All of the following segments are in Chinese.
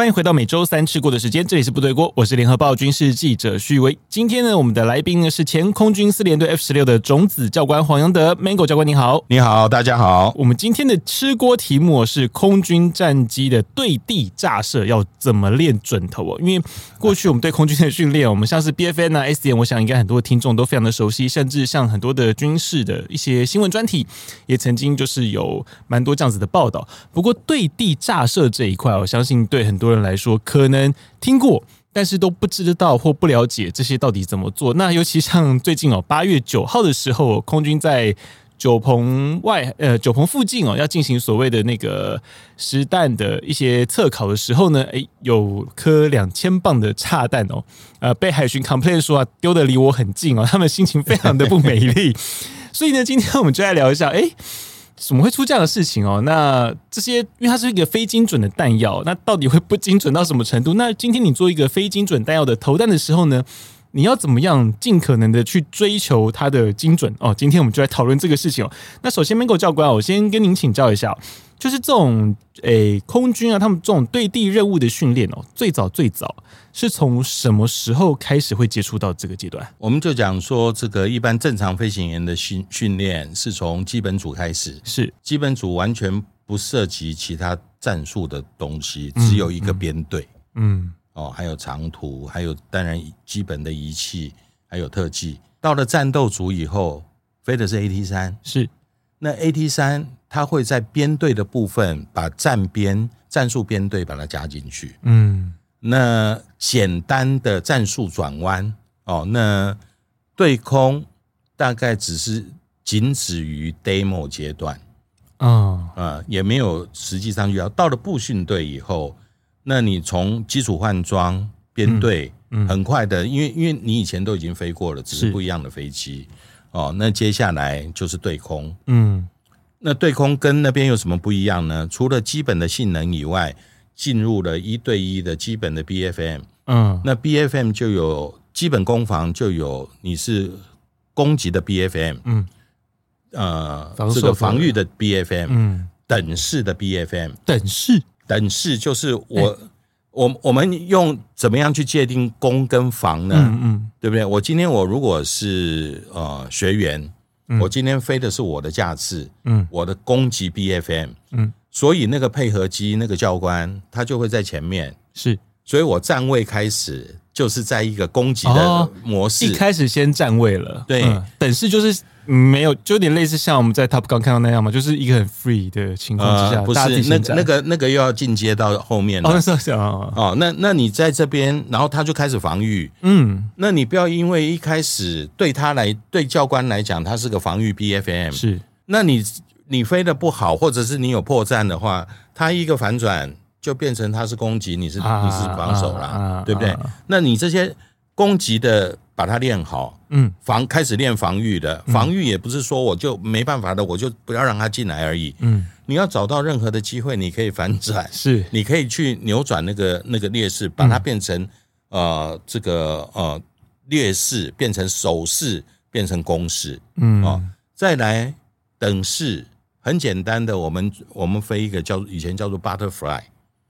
欢迎回到每周三吃过的时间，这里是部队锅，我是联合报军事记者徐维。今天呢，我们的来宾呢是前空军四连队 F 十六的种子教官黄阳德，Mango 教官你好，你好，大家好。我们今天的吃锅题目是空军战机的对地炸射要怎么练准头哦？因为过去我们对空军的训练，我们像是 BFN 啊、S 点我想应该很多听众都非常的熟悉，甚至像很多的军事的一些新闻专题，也曾经就是有蛮多这样子的报道。不过对地炸射这一块，我相信对很多人来说，可能听过，但是都不知道或不了解这些到底怎么做。那尤其像最近哦，八月九号的时候，空军在九鹏外呃九鹏附近哦，要进行所谓的那个实弹的一些测考的时候呢，诶，有颗两千磅的炸弹哦，呃，被海巡 complain 说啊，丢得离我很近哦，他们心情非常的不美丽。所以呢，今天我们就来聊一下，诶。怎么会出这样的事情哦？那这些，因为它是一个非精准的弹药，那到底会不精准到什么程度？那今天你做一个非精准弹药的投弹的时候呢，你要怎么样尽可能的去追求它的精准哦？今天我们就来讨论这个事情哦。那首先，Mango 教官，我先跟您请教一下。就是这种诶、欸，空军啊，他们这种对地任务的训练哦，最早最早是从什么时候开始会接触到这个阶段？我们就讲说，这个一般正常飞行员的训训练是从基本组开始，是。基本组完全不涉及其他战术的东西，只有一个编队，嗯，嗯。哦，还有长途，还有当然基本的仪器，还有特技。到了战斗组以后，飞的是 AT 三，是那 AT 三。它会在编队的部分把站编、战术编队把它加进去。嗯，那简单的战术转弯哦，那对空大概只是仅止于 demo 阶段。啊啊，也没有实际上遇到到了步训队以后，那你从基础换装编队，很快的，因为因为你以前都已经飞过了，只是不一样的飞机哦。那接下来就是对空。嗯。那对空跟那边有什么不一样呢？除了基本的性能以外，进入了一对一的基本的 BFM，嗯，那 BFM 就有基本攻防，就有你是攻击的 BFM，嗯，呃，这个防御的 BFM，嗯，等式的 BFM，等式，等式就是我我我们用怎么样去界定攻跟防呢？嗯嗯，对不对？我今天我如果是呃学员。我今天飞的是我的架次，嗯，我的攻击 BFM，嗯，所以那个配合机那个教官他就会在前面，是，所以我站位开始就是在一个攻击的模式，一开始先站位了，对，等式就是。没有，就有点类似像我们在 Top Gun 看到那样嘛，就是一个很 free 的情况之下，呃、不是那那个那个又要进阶到后面了。哦，是是哦，哦，那那你在这边，然后他就开始防御。嗯，那你不要因为一开始对他来对教官来讲，他是个防御 BFM，是。那你你飞的不好，或者是你有破绽的话，他一个反转就变成他是攻击，你是、啊、你是防守啦，啊啊、对不对？啊、那你这些攻击的。把它练好，嗯，防开始练防御的，防御也不是说我就没办法的，我就不要让他进来而已，嗯，你要找到任何的机会，你可以反转，是，你可以去扭转那个那个劣势，把它变成呃这个呃劣势变成守势，变成攻势，嗯。哦，再来等式很简单的，我们我们飞一个叫以前叫做 butterfly，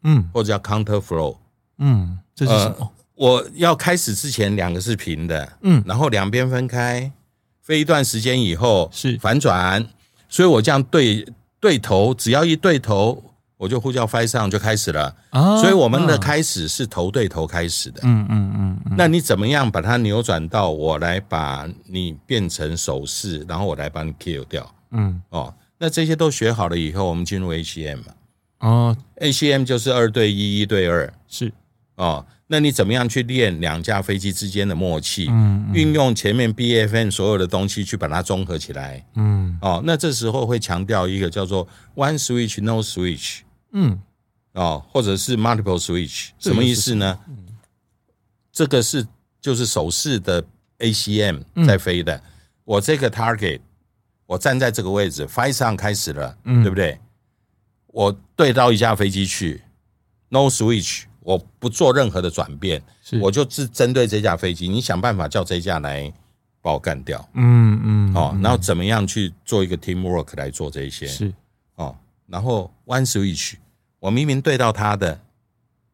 嗯，或者叫 counter flow，嗯，这是什么？我要开始之前，两个是平的，嗯，然后两边分开，飞一段时间以后是。反转，所以我这样对对头，只要一对头，我就呼叫 fire 上就开始了。啊。所以我们的开始是头对头开始的，嗯嗯嗯。那你怎么样把它扭转到我来把你变成手势，然后我来把你 kill 掉，嗯。哦，那这些都学好了以后，我们进入 HCM 嘛，哦，ACM 就是二对一，一对二，是哦。那你怎么样去练两架飞机之间的默契？嗯，嗯，运用前面 BFN 所有的东西去把它综合起来。嗯，哦，那这时候会强调一个叫做 one switch no switch。嗯，哦，或者是 multiple switch，什么意思呢？嗯，这个是就是手势的 ACM 在飞的。我这个 target，我站在这个位置，fire 上开始了，对不对？我对到一架飞机去，no switch。我不做任何的转变，是我就只针对这架飞机，你想办法叫这架来把我干掉。嗯嗯，哦，然后怎么样去做一个 teamwork 来做这些？是哦，然后 one switch，我明明对到他的，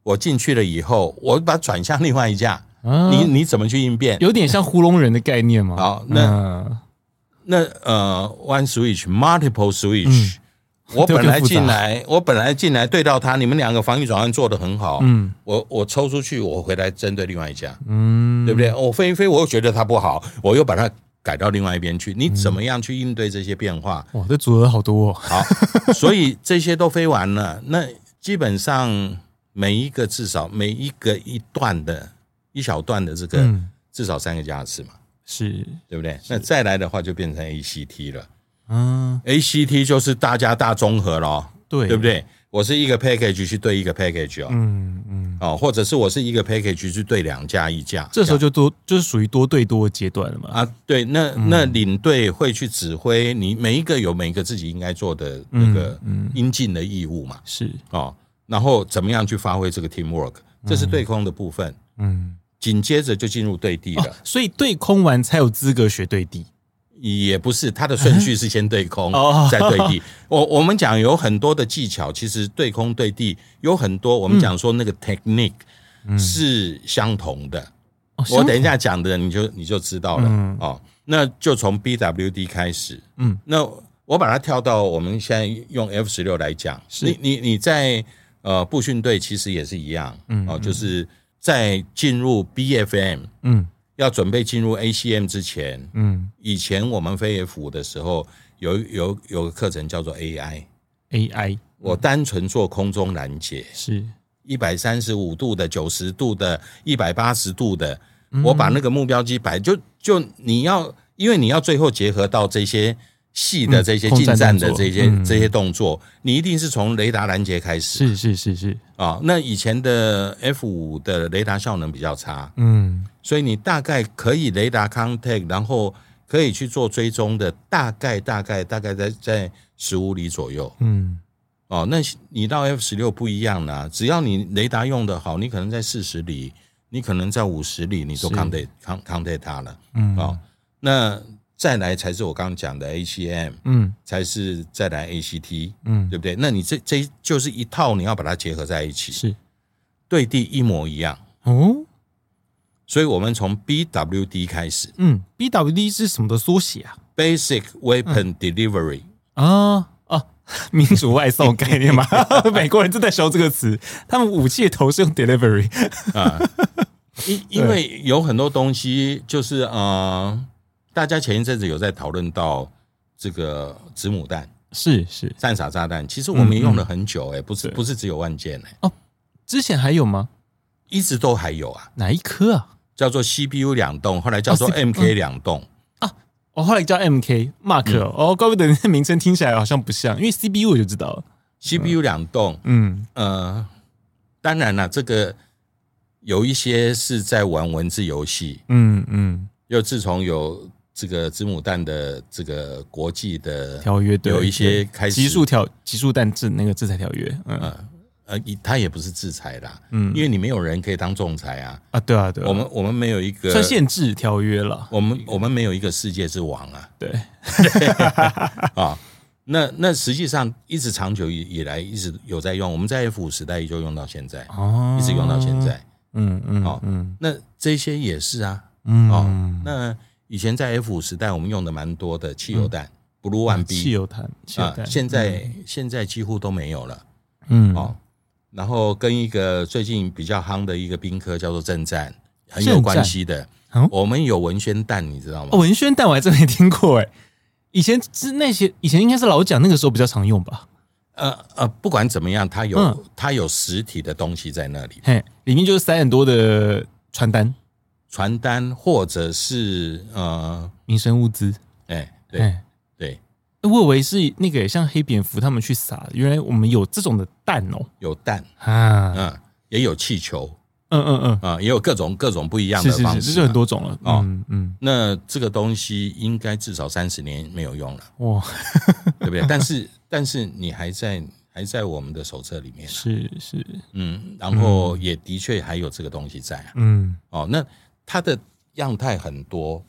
我进去了以后，我把它转向另外一架，啊、你你怎么去应变？有点像糊弄人的概念吗？好，那、嗯、那呃，one switch，multiple switch。嗯我本来进来，我本来进来对到他，你们两个防御转换做得很好。嗯，我我抽出去，我回来针对另外一家，嗯，对不对？我飞一飞，我又觉得他不好，我又把它改到另外一边去。你怎么样去应对这些变化？哇，这组合好多哦。好，所以这些都飞完了，那基本上每一个至少每一个一段的一小段的这个至少三个加次嘛，是对不对？那再来的话就变成 ACT 了。嗯，ACT 就是大家大综合咯，对。对不对？我是一个 package 去对一个 package 哦，嗯嗯，哦，或者是我是一个 package 去对两家一架，这时候就多就是属于多对多的阶段了嘛。啊，对，那那领队会去指挥你每一个有每一个自己应该做的那个应尽的义务嘛，是。哦，然后怎么样去发挥这个 teamwork，这是对空的部分，嗯，紧接着就进入对地了，所以对空完才有资格学对地。也不是，它的顺序是先对空，再对地。我我们讲有很多的技巧，其实对空对地有很多。我们讲说那个 technique 是相同的。我等一下讲的，你就你就知道了哦。那就从 BWD 开始。嗯，那我把它跳到我们现在用 F 十六来讲。你你你在呃步训队其实也是一样。嗯，哦，就是在进入 BFM。嗯。要准备进入 ACM 之前，嗯，以前我们飞 F 五的时候，有有有个课程叫做 AI，AI，我单纯做空中拦截，是。一百三十五度的、九十度的、一百八十度的，我把那个目标机摆，就就你要，因为你要最后结合到这些。细的这些近战的这些这些动作，你一定是从雷达拦截开始。是是是是。啊，那以前的 F 五的雷达效能比较差，嗯，所以你大概可以雷达 contact，然后可以去做追踪的，大概大概大概在在十五里左右，嗯，哦，那你到 F 十六不一样啦，只要你雷达用的好，你可能在四十里，你可能在五十里，你都 contact contact 它了，嗯，哦，那。再来才是我刚刚讲的 ACM，嗯，才是再来 ACT，嗯，对不对？那你这这就是一套，你要把它结合在一起，是对地一模一样哦。所以我们从 BWD 开始，嗯，BWD 是什么的缩写啊？Basic Weapon Delivery 啊啊，民主外送概念吗？美国人正在学这个词，他们武器的头是用 delivery 啊，因因为有很多东西就是呃。大家前一阵子有在讨论到这个子母弹，是是。战傻炸弹，其实我们也用了很久哎，不是不是只有万件哎，哦，之前还有吗？一直都还有啊，哪一颗啊？叫做 CPU 两栋，后来叫做 MK 两栋。啊，我后来叫 MK Mark 哦，怪不得那名称听起来好像不像，因为 CPU 我就知道了，CPU 两栋，嗯。呃，当然了，这个有一些是在玩文字游戏，嗯嗯，又自从有。这个子母弹的这个国际的条约，有一些开始极速条极速弹制那个制裁条约，嗯。呃，他也不是制裁啦，嗯，因为你没有人可以当仲裁啊，啊，对啊，对，我们我们没有一个算限制条约了，我们我们没有一个世界之王啊，对，啊，那那实际上一直长久以以来一直有在用，我们在 F 五时代就用到现在，哦，一直用到现在，嗯嗯，哦，嗯，那这些也是啊，嗯，哦，那。以前在 F 五时代，我们用的蛮多的汽油弹，Blue One B 汽油弹啊，现在现在几乎都没有了。嗯，哦，然后跟一个最近比较夯的一个兵科叫做正战很有关系的。我们有文宣弹，你知道吗？文宣弹我还真没听过哎。以前是那些以前应该是老蒋那个时候比较常用吧。呃呃，不管怎么样，它有它有实体的东西在那里，嘿，里面就是塞很多的传单。传单或者是呃民生物资，哎，对对，我以为是那个像黑蝙蝠他们去撒，原来我们有这种的蛋哦，有蛋。啊，嗯，也有气球，嗯嗯嗯，啊，也有各种各种不一样的方式，这就很多种了，嗯嗯，那这个东西应该至少三十年没有用了，哇，对不对？但是但是你还在还在我们的手册里面，是是，嗯，然后也的确还有这个东西在啊，嗯，哦，那它的样态很多，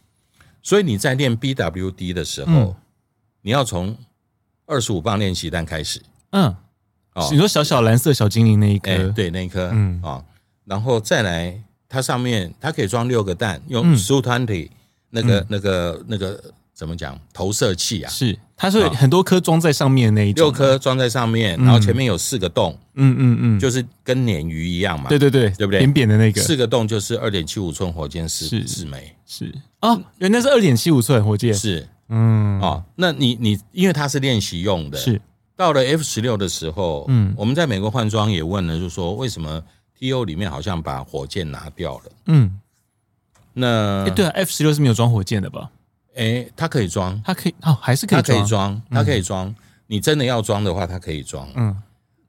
所以你在练 BWD 的时候，嗯、你要从二十五磅练习单开始，嗯，哦，你说小小蓝色小精灵那一颗，欸、对，那一颗，嗯，啊、哦，然后再来，它上面它可以装六个蛋，用 Su20 那个、嗯、那个那个怎么讲投射器啊？是。它是很多颗装在上面的那一种，六颗装在上面，然后前面有四个洞，嗯嗯嗯，就是跟鲶鱼一样嘛，对对对，对不对？扁扁的那个，四个洞就是二点七五寸火箭四四枚，是。啊，原来是二点七五寸火箭，是，嗯，哦，那你你因为它是练习用的，是。到了 F 十六的时候，嗯，我们在美国换装也问了，就是说为什么 TO 里面好像把火箭拿掉了？嗯，那哎对啊，F 十六是没有装火箭的吧？哎，它可以装，它可以哦，还是可以装，它可以装，它可以装。你真的要装的话，它可以装。嗯，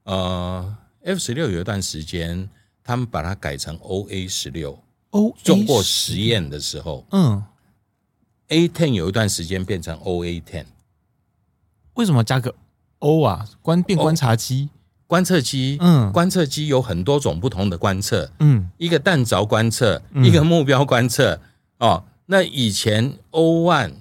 呃，F 十六有一段时间，他们把它改成 OA 十六，O 做过实验的时候，嗯，A ten 有一段时间变成 OA ten，为什么加个 O 啊？观变观察机，观测机，嗯，观测机有很多种不同的观测，嗯，一个弹着观测，一个目标观测，哦。那以前 O one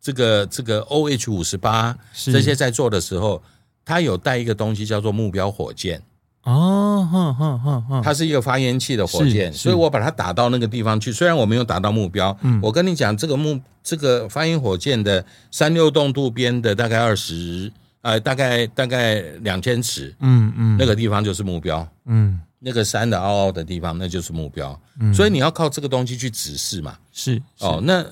这个这个 O H 五十八这些在做的时候，它有带一个东西叫做目标火箭哦，哼哼哼哼，它是一个发烟器的火箭，所以我把它打到那个地方去。虽然我没有打到目标，嗯，我跟你讲，这个目这个发烟火箭的三六洞渡边的大概二十呃，大概大概两千尺，嗯嗯，那个地方就是目标，嗯。那个山的凹凹的地方，那就是目标。嗯，所以你要靠这个东西去指示嘛。是，是哦。那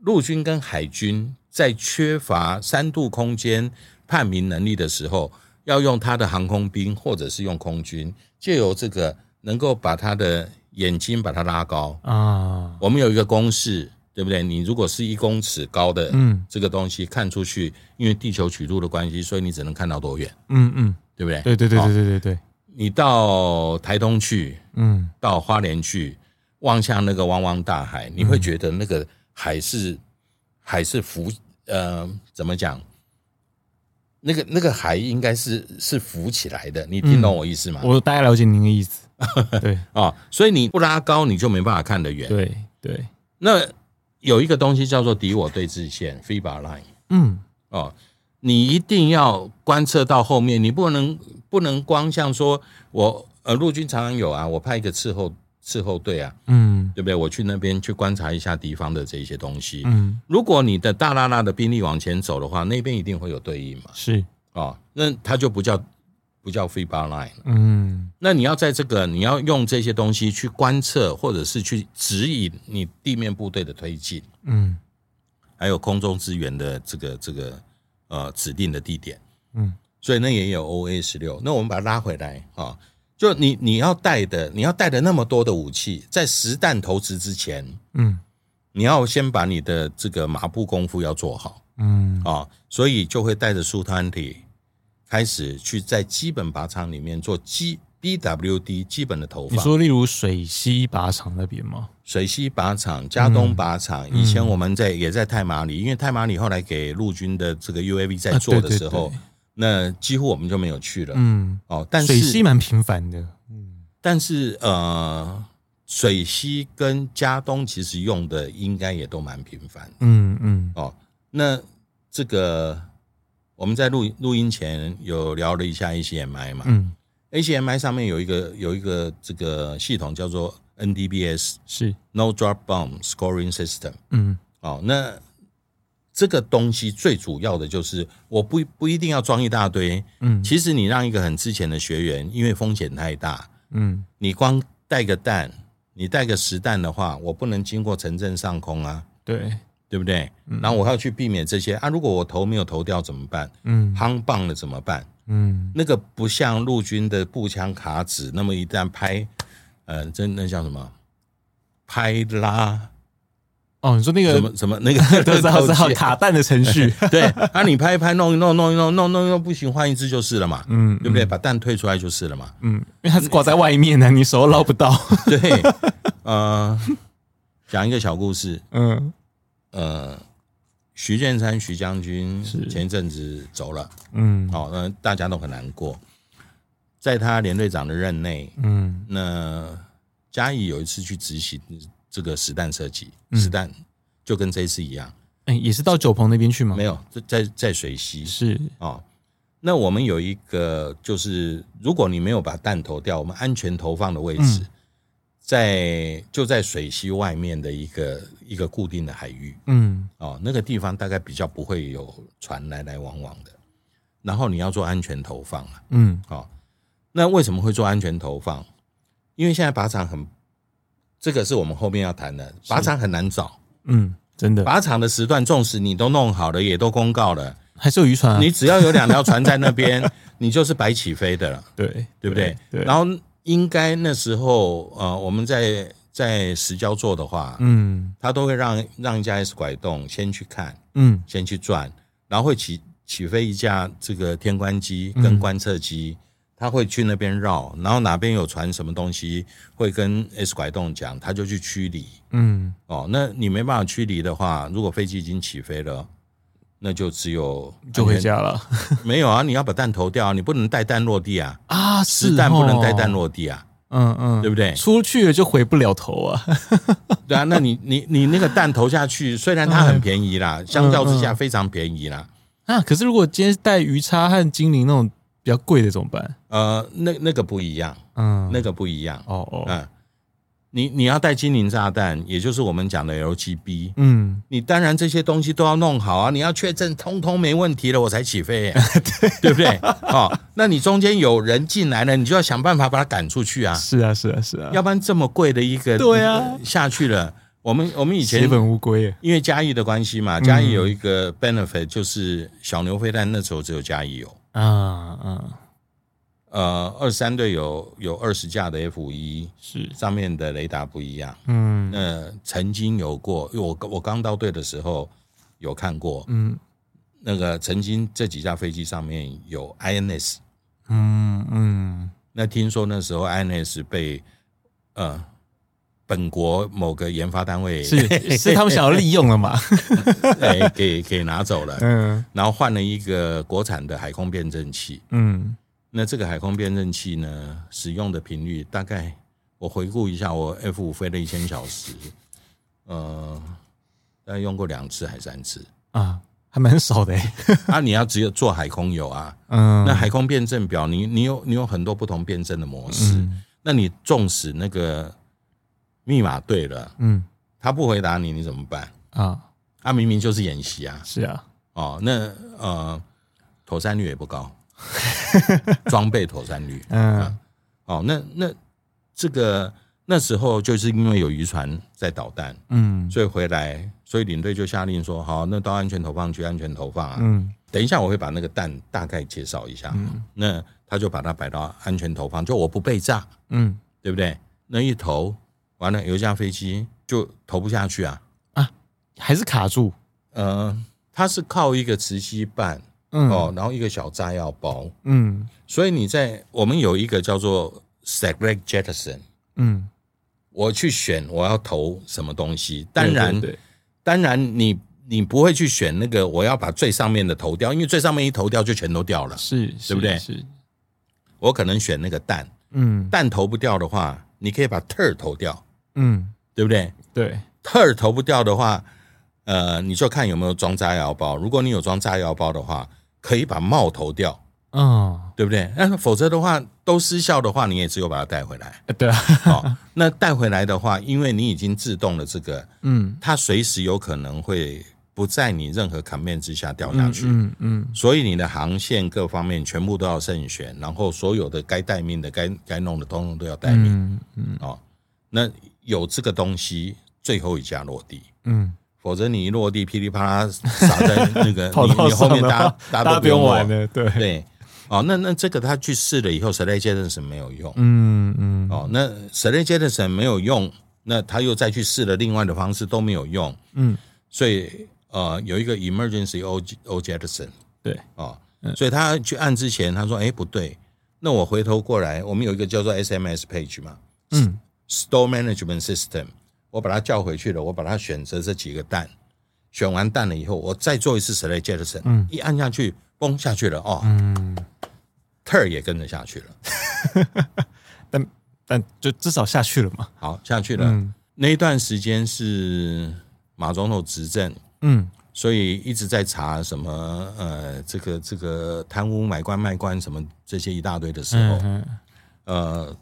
陆军跟海军在缺乏三度空间判明能力的时候，要用他的航空兵或者是用空军，借由这个能够把他的眼睛把它拉高啊。我们有一个公式，对不对？你如果是一公尺高的，嗯，这个东西看出去，因为地球曲度的关系，所以你只能看到多远？嗯嗯，对不对？对对对对对对对。你到台东去，嗯，到花莲去，望向那个汪汪大海，你会觉得那个海是海是浮，呃，怎么讲？那个那个海应该是是浮起来的，你听懂我意思吗？我大概了解您的意思。对啊，所以你不拉高，你就没办法看得远。对对。那有一个东西叫做敌我对峙线 （FIBA line）。嗯，哦。你一定要观测到后面，你不能不能光像说我呃陆军常常有啊，我派一个伺候伺候队啊，嗯，对不对？我去那边去观察一下敌方的这些东西，嗯，如果你的大拉拉的兵力往前走的话，那边一定会有对应嘛，是哦，那它就不叫不叫 FIBA line，嗯，那你要在这个你要用这些东西去观测或者是去指引你地面部队的推进，嗯，还有空中支援的这个这个。呃，指定的地点，嗯，所以那也有 OA 十六。那我们把它拉回来啊，就你你要带的，你要带的那么多的武器，在实弹投掷之前，嗯，你要先把你的这个马步功夫要做好，嗯。啊，所以就会带着书团体开始去在基本靶场里面做基 BWD 基本的投放。你说，例如水西靶场那边吗？水西靶场、加东靶场，以前我们在也在泰马里，因为泰马里后来给陆军的这个 UAV 在做的时候，那几乎我们就没有去了。嗯，哦，但是水西蛮频繁的。嗯，但是呃，水西跟加东其实用的应该也都蛮频繁。嗯嗯，哦，那这个我们在录录音前有聊了一下 ACMI 嘛？嗯，ACMI 上面有一个有一个这个系统叫做。NDBS 是 No Drop Bomb Scoring System。嗯，哦，那这个东西最主要的就是，我不不一定要装一大堆。嗯，其实你让一个很之前的学员，因为风险太大，嗯，你光带个弹，你带个实弹的话，我不能经过城镇上空啊，对，对不对？嗯，然后我要去避免这些啊，如果我头没有投掉怎么办？嗯，夯棒了怎么办？嗯，那个不像陆军的步枪卡纸，那么一旦拍。呃，这那叫什么？拍拉？哦，你说那个什么什么那个 都知 道知道卡蛋的程序？对，啊，你拍一拍，弄一弄，弄一弄，弄弄弄不行，换一只就是了嘛。嗯，对不对？把蛋退出来就是了嘛。嗯，因为它是挂在外面的，你手捞不到。对，呃，讲一个小故事。嗯，呃，徐建山徐将军是前一阵子走了，嗯，哦，那大家都很难过。在他连队长的任内，嗯，那嘉义有一次去执行这个实弹射击，嗯实弹就跟这一次一样，哎，也是到九鹏那边去吗？没有，在在水西是哦。那我们有一个，就是如果你没有把弹投掉，我们安全投放的位置，在就在水西外面的一个一个固定的海域，嗯，哦，那个地方大概比较不会有船来来往往的。然后你要做安全投放啊，嗯，哦。那为什么会做安全投放？因为现在靶场很，这个是我们后面要谈的，靶场很难找。嗯，真的，靶场的时段，纵使你都弄好了，也都公告了，还是有渔船啊。你只要有两条船在那边，你就是白起飞的了，对，对不对？对。然后应该那时候，呃，我们在在石礁做的话，嗯，他都会让让一架 S 拐洞先去看，嗯，先去转，然后会起起飞一架这个天观机跟观测机。嗯他会去那边绕，然后哪边有传什么东西，会跟 S 拐洞讲，他就去驱离。嗯，哦，那你没办法驱离的话，如果飞机已经起飞了，那就只有就回家了。没有啊，你要把弹投掉，你不能带弹落地啊！啊，是弹不能带弹落地啊！嗯嗯，对不对？出去了就回不了头啊！对啊，那你你你那个弹投下去，虽然它很便宜啦，相较之下非常便宜啦。啊，可是如果今天带鱼叉和精灵那种。比较贵的怎么办？呃，那那个不一样，嗯，那个不一样，哦哦，嗯，你你要带精灵炸弹，也就是我们讲的 LGB，嗯，你当然这些东西都要弄好啊，你要确证通通没问题了，我才起飞，对。对不对？哦，那你中间有人进来了，你就要想办法把他赶出去啊，是啊是啊是啊，要不然这么贵的一个，对啊，下去了，我们我们以前血本无归，因为嘉义的关系嘛，嘉义有一个 benefit 就是小牛飞弹那时候只有嘉义有，啊啊。呃，二三队有有二十架的 F 五一，是。上面的雷达不一样。嗯，那曾经有过，因为我我刚到队的时候有看过，嗯，那个曾经这几架飞机上面有 INS，嗯嗯，那听说那时候 INS 被呃本国某个研发单位是 是他们想要利用了嘛？哎，给给拿走了，嗯，然后换了一个国产的海空辨证器，嗯。那这个海空辨证器呢，使用的频率大概，我回顾一下，我 F 五飞了一千小时，呃，大概用过两次还三次。啊，还蛮少的。啊，你要只有做海空有啊，嗯，那海空辨证表，你你有你有很多不同辨证的模式，嗯、那你纵使那个密码对了，嗯，他不回答你，你怎么办？啊？啊，明明就是演习啊，是啊，哦，那呃，妥善率也不高。装备妥善率，嗯，哦，那那这个那时候就是因为有渔船在导弹，嗯，所以回来，所以领队就下令说，好，那到安全投放区安全投放啊，嗯，等一下我会把那个弹大概介绍一下，嗯，那他就把它摆到安全投放，就我不被炸，嗯，对不对？那一投完了，有一架飞机就投不下去啊，啊，还是卡住，呃，它是靠一个磁吸板。嗯、哦，然后一个小炸药包，嗯，所以你在我们有一个叫做 select jettison，嗯，我去选我要投什么东西，当然，对对对，当然你你不会去选那个我要把最上面的投掉，因为最上面一投掉就全都掉了，是，对不对？是，我可能选那个弹，嗯，弹投不掉的话，你可以把 tur 投掉，嗯，对不对？对，tur 投不掉的话，呃，你就看有没有装炸药包，如果你有装炸药包的话。可以把帽投掉，嗯，对不对？那否则的话，都失效的话，你也只有把它带回来。对啊，好，那带回来的话，因为你已经自动了这个，嗯，它随时有可能会不在你任何 command 之下掉下去，嗯嗯，所以你的航线各方面全部都要慎选，然后所有的该待命的、该该弄的，通通都要待命，嗯嗯，哦，那有这个东西，最后一架落地，嗯。否则你一落地噼里啪啦撒在那个 你你后面大家大家都不用玩了，对。对。哦，那那这个他去试了以后，select jettison 没有用，嗯嗯。哦，那 select jettison 没有用，那他又再去试了另外的方式都没有用，嗯，所以呃有一个 emergency o o jettison 对哦，所以他去按之前他说哎不对，那我回头过来，我们有一个叫做 SMS page 嘛，嗯，store management system。我把它叫回去了，我把它选择这几个蛋，选完蛋了以后，我再做一次 select jettison，嗯，一按下去，嘣下去了哦，嗯，turn 也跟着下去了，但但就至少下去了嘛。好，下去了。嗯、那一段时间是马总统执政，嗯。所以一直在查什么呃，这个这个贪污买官卖官什么这些一大堆的时候，嗯、呃，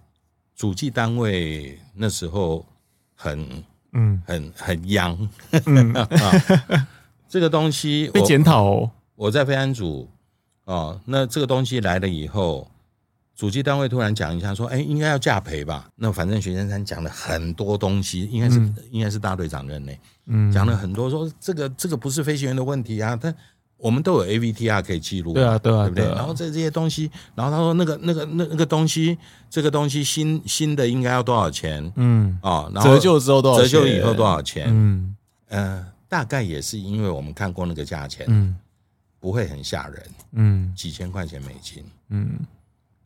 主计单位那时候很嗯很很央，嗯、这个东西被检讨哦。我在飞安组哦，那这个东西来了以后。主机单位突然讲一下说：“哎，应该要价赔吧？”那反正徐先生讲了很多东西，应该是、嗯、应该是大队长任内，嗯，讲了很多说这个这个不是飞行员的问题啊，但我们都有 AVTR 可以记录，对啊，对啊，对不对？然后这这些东西，然后他说那个那个那那个东西，这个东西新新的应该要多少钱？嗯啊，然后折旧之后多少钱？折旧以后多少钱？嗯呃，大概也是因为我们看过那个价钱，嗯，不会很吓人，嗯，几千块钱美金，嗯。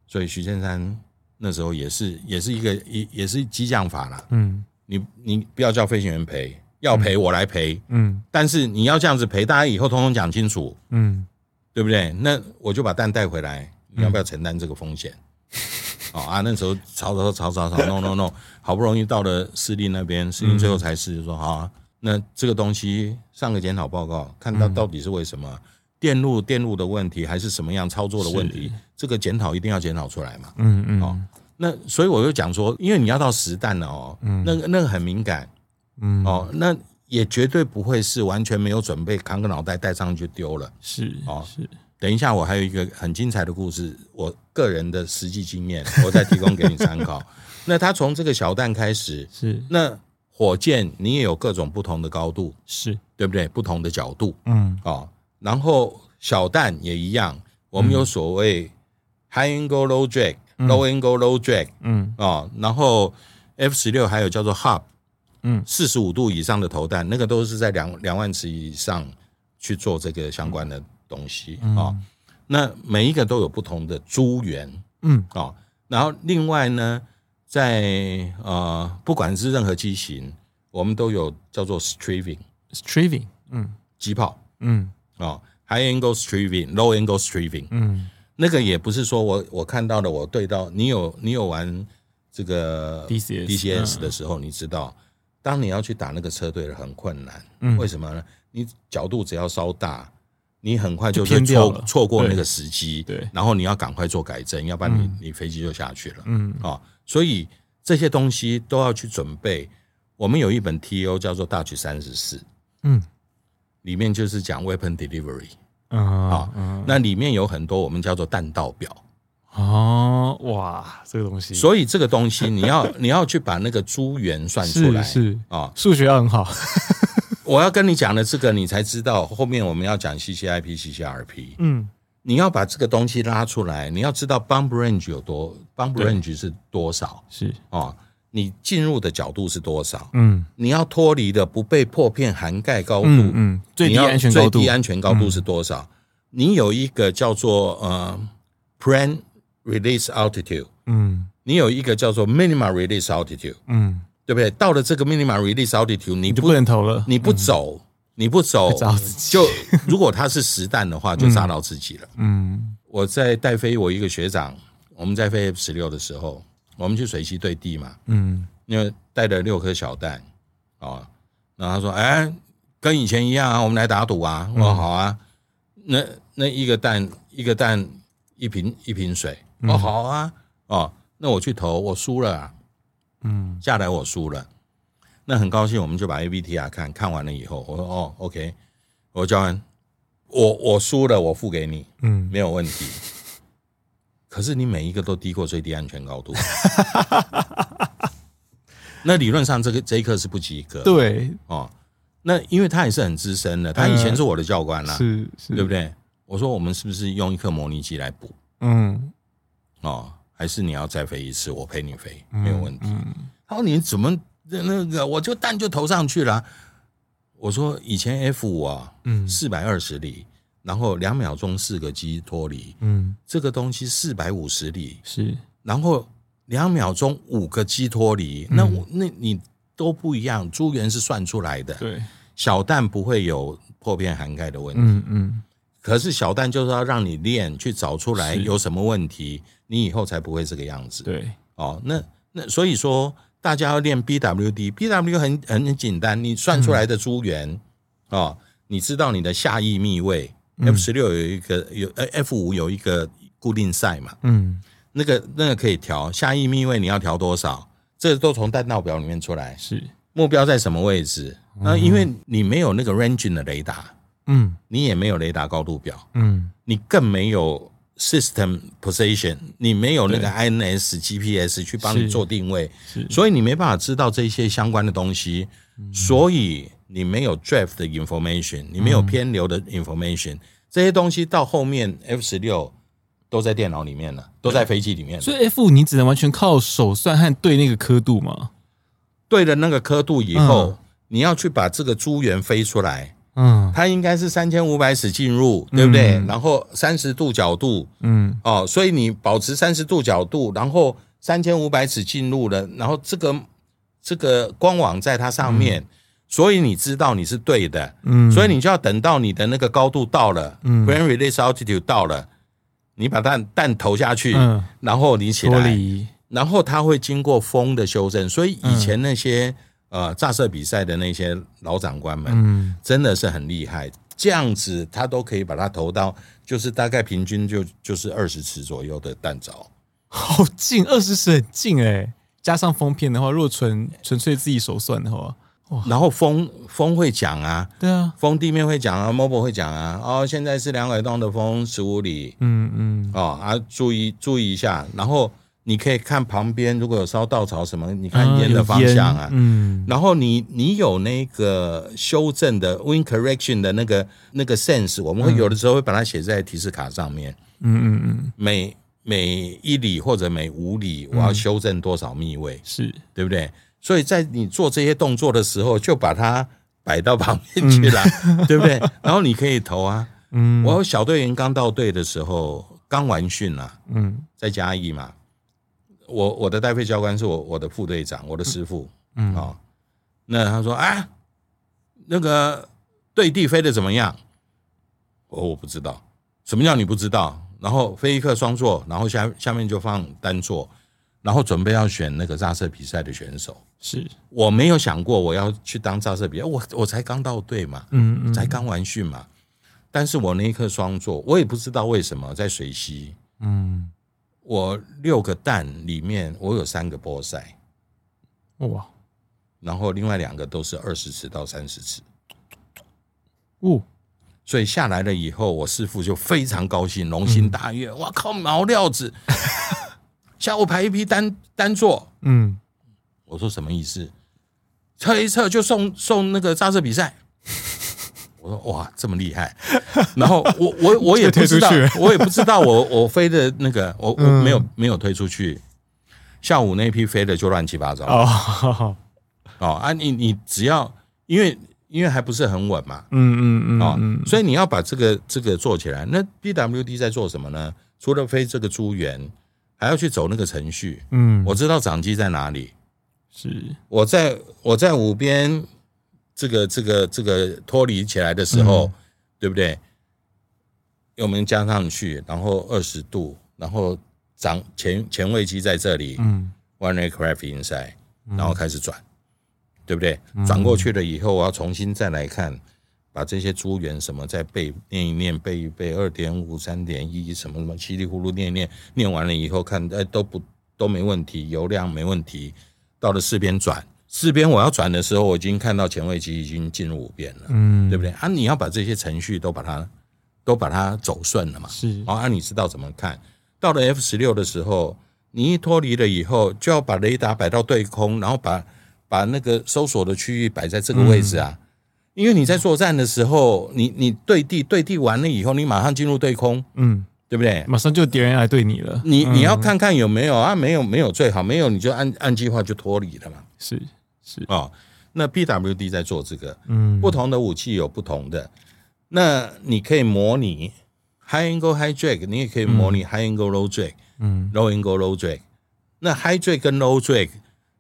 所以徐先生那时候也是也是一个也也是激将法了，嗯，你你不要叫飞行员赔，要赔我来赔，嗯，但是你要这样子赔，大家以后通通讲清楚，嗯，对不对？那我就把蛋带回来，你要不要承担这个风险？哦啊，那时候吵吵吵吵吵，no no no，好不容易到了司令那边，司令最后才是说好啊，那这个东西上个检讨报告，看到到底是为什么。电路电路的问题，还是什么样操作的问题？这个检讨一定要检讨出来嘛。嗯嗯。哦，那所以我就讲说，因为你要到实弹了哦，嗯那个那个很敏感。嗯。哦，那也绝对不会是完全没有准备，扛个脑袋带上去丢了。是哦是。等一下，我还有一个很精彩的故事，我个人的实际经验，我再提供给你参考。那他从这个小弹开始，是那火箭你也有各种不同的高度，是对不对？不同的角度，嗯哦。然后小弹也一样，我们有所谓 high angle low drag、嗯、low angle low drag，嗯。啊、哦，然后 F 十六还有叫做 hub，嗯，四十五度以上的投弹，那个都是在两两万尺以上去做这个相关的东西啊、嗯。哦。那每一个都有不同的珠源，嗯。啊、哦，然后另外呢，在呃不管是任何机型，我们都有叫做 striving，striving，嗯，机炮，嗯。哦，high angle straving，low angle straving，嗯，那个也不是说我我看到的，我对到你有你有玩这个 DCS DCS 的时候，你知道，当你要去打那个车队很困难，嗯，为什么呢？你角度只要稍大，你很快就会错错过那个时机，对，然后你要赶快做改正，要不然你你飞机就下去了，嗯，啊，所以这些东西都要去准备。我们有一本 TO 叫做 Dutch 三十四，嗯。里面就是讲 weapon delivery 啊，那里面有很多我们叫做弹道表。哦，哇，这个东西，所以这个东西 你要你要去把那个诸元算出来。是啊，数学要很好。我要跟你讲的这个，你才知道后面我们要讲 CCIP、CCRP，嗯，你要把这个东西拉出来，你要知道 bump range 有多，bump range 是多少。是。啊。你进入的角度是多少？嗯，你要脱离的不被破片涵盖高度，嗯，嗯，最低安全高度，最低安全高度是多少？嗯、你有一个叫做呃 Planned Release Altitude，嗯，你有一个叫做 Minimum Release Altitude，嗯，对不对？到了这个 Minimum Release Altitude，你就不能投了，你不走，嗯、你不走，就如果它是实弹的话，就炸到自己了。嗯，我在带飞我一个学长，我们在飞 F 十六的时候。我们去水溪对地嘛，嗯，因为带了六颗小蛋哦，然后他说，哎，跟以前一样啊，我们来打赌啊，我说好啊，那那一个蛋一个蛋一瓶一瓶水，哦好啊，哦，那我去投，我输了啊，嗯，下来我输了，那很高兴，我们就把 A B T R 看看完了以后，我说哦，OK，我说教官，我我输了，我付给你，嗯，没有问题。可是你每一个都低过最低安全高度，那理论上这个这一刻是不及格。对哦，那因为他也是很资深的，他以前是我的教官啦，是是，对不对？我说我们是不是用一颗模拟机来补？嗯，哦，还是你要再飞一次，我陪你飞，没有问题。他说你怎么那个，我就弹就投上去了。我说以前 F 五啊，嗯，四百二十里。然后两秒钟四个 G 脱离，嗯，这个东西四百五十里是，然后两秒钟五个 G 脱离，那我那你都不一样，诸元是算出来的，对，小蛋不会有破片涵盖的问题。嗯嗯。可是小蛋就是要让你练，去找出来有什么问题，你以后才不会这个样子。对，哦，那那所以说大家要练 BWD，BWD 很很简单，你算出来的珠圆，嗯、哦，你知道你的下翼密位、嗯、F 十六有一个有呃 F 五有一个固定赛嘛，嗯，那个那个可以调下翼密位，你要调多少？这个、都从弹道表里面出来，是。目标在什么位置？那、嗯、因为你没有那个 ranging 的雷达。嗯，你也没有雷达高度表，嗯，你更没有 system position，你没有那个 INS GPS 去帮你做定位，所以你没办法知道这些相关的东西，所以你没有 draft 的 information，你没有偏流的 information，这些东西到后面 F 十六都在电脑里面了，都在飞机里面了，所以 F 五你只能完全靠手算和对那个刻度吗？对了那个刻度以后，你要去把这个珠圆飞出来。嗯，它应该是三千五百尺进入，对不对？嗯、然后三十度角度，嗯，哦，所以你保持三十度角度，然后三千五百尺进入了，然后这个这个光网在它上面，嗯、所以你知道你是对的，嗯，所以你就要等到你的那个高度到了，嗯，Plan Release Altitude 到了，你把弹弹投下去，嗯，然后你起来，然后它会经过风的修正，所以以前那些。呃，炸射比赛的那些老长官们，嗯，真的是很厉害。这样子他都可以把它投到，就是大概平均就就是二十尺左右的弹着，好近，二十尺很近哎。加上风片的话，如果纯纯粹自己手算的话，哇，然后风风会讲啊，对啊，风地面会讲啊，Mobile 会讲啊。哦，现在是两百栋的风十五里，嗯嗯，哦啊，注意注意一下，然后。你可以看旁边，如果有烧稻草什么，你看烟的方向啊。嗯。然后你你有那个修正的 wind correction 的那个那个 sense，我们会有的时候会把它写在提示卡上面。嗯嗯嗯。每每一里或者每五里，我要修正多少密位？是对不对？所以在你做这些动作的时候，就把它摆到旁边去了，对不对？然后你可以投啊。嗯。我小队员刚到队的时候，刚完训了。嗯。在嘉义嘛。我我的带队教官是我我的副队长，我的师傅，嗯啊、哦，那他说啊，那个对地飞的怎么样？我我不知道，什么叫你不知道？然后飞一课双座，然后下下面就放单座，然后准备要选那个炸射比赛的选手。是我没有想过我要去当炸射比赛，我我才刚到队嘛，嗯嗯，才刚完训嘛。但是我那一刻双座，我也不知道为什么在水西，嗯。我六个蛋里面，我有三个波塞，哇！然后另外两个都是二十尺到三十尺，哦，所以下来了以后，我师傅就非常高兴，龙心大悦。哇靠，毛料子！下午排一批单单座，嗯，我说什么意思？测一测就送送那个炸射比赛。我说哇，这么厉害！然后我我我 也不知道，我也不知道我我飞的那个我我没有没有推出去。下午那批飞的就乱七八糟哦哦啊！你你只要因为因为还不是很稳嘛，嗯嗯嗯哦，所以你要把这个这个做起来。那 BWD 在做什么呢？除了飞这个珠圆，还要去走那个程序。嗯，我知道掌机在哪里，是我在我在五边。这个这个这个脱离起来的时候，嗯、对不对？油门加上去，然后二十度，然后掌前前位机在这里，嗯，one aircraft inside，然后开始转，嗯、对不对？转过去了以后，我要重新再来看，把这些珠圆什么再背念一念，背一背二点五、三点一什么什么，稀里糊涂念一念，念完了以后看，哎，都不都没问题，油量没问题，到了四边转。四边我要转的时候，我已经看到前位机已经进入五边了，嗯，对不对？啊，你要把这些程序都把它都把它走顺了嘛？是，啊，你知道怎么看？到了 F 十六的时候，你一脱离了以后，就要把雷达摆到对空，然后把把那个搜索的区域摆在这个位置啊，嗯、因为你在作战的时候，你你对地对地完了以后，你马上进入对空，嗯，对不对？马上就敌人来对你了，你你要看看有没有啊？没有没有最好，没有你就按按计划就脱离了嘛，是。是。哦，那 BWD 在做这个，嗯，不同的武器有不同的，那你可以模拟 high angle high drag，你也可以模拟 high angle low drag，嗯，low angle low drag，那 high drag 跟 low drag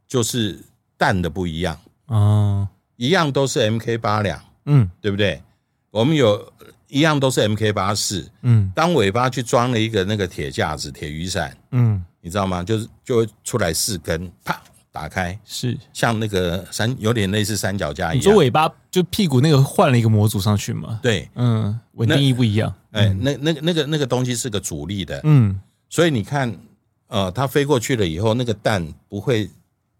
就是弹的不一样，哦，一样都是 MK 八两，嗯，对不对？我们有一样都是 MK 八四，嗯，当尾巴去装了一个那个铁架子、铁雨伞，嗯，你知道吗？就是就会出来四根，啪打开，是。像那个三有点类似三脚架一样。你说尾巴就屁股那个换了一个模组上去嘛？对，嗯，稳定翼不一样。哎，那那个那个那个东西是个阻力的，嗯，所以你看，呃，它飞过去了以后，那个蛋不会